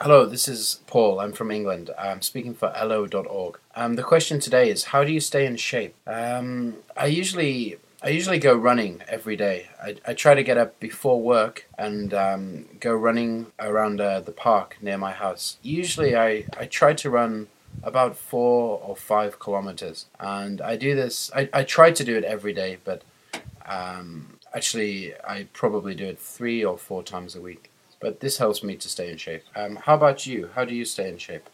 Hello, this is Paul. I'm from England. I'm speaking for elllo.org. Um, the question today is how do you stay in shape? Um, I usually I usually go running every day. I, I try to get up before work and um, go running around uh, the park near my house. Usually I, I try to run about four or five kilometers and I do this I, I try to do it every day but um, actually I probably do it three or four times a week but this helps me to stay in shape. Um, how about you? How do you stay in shape?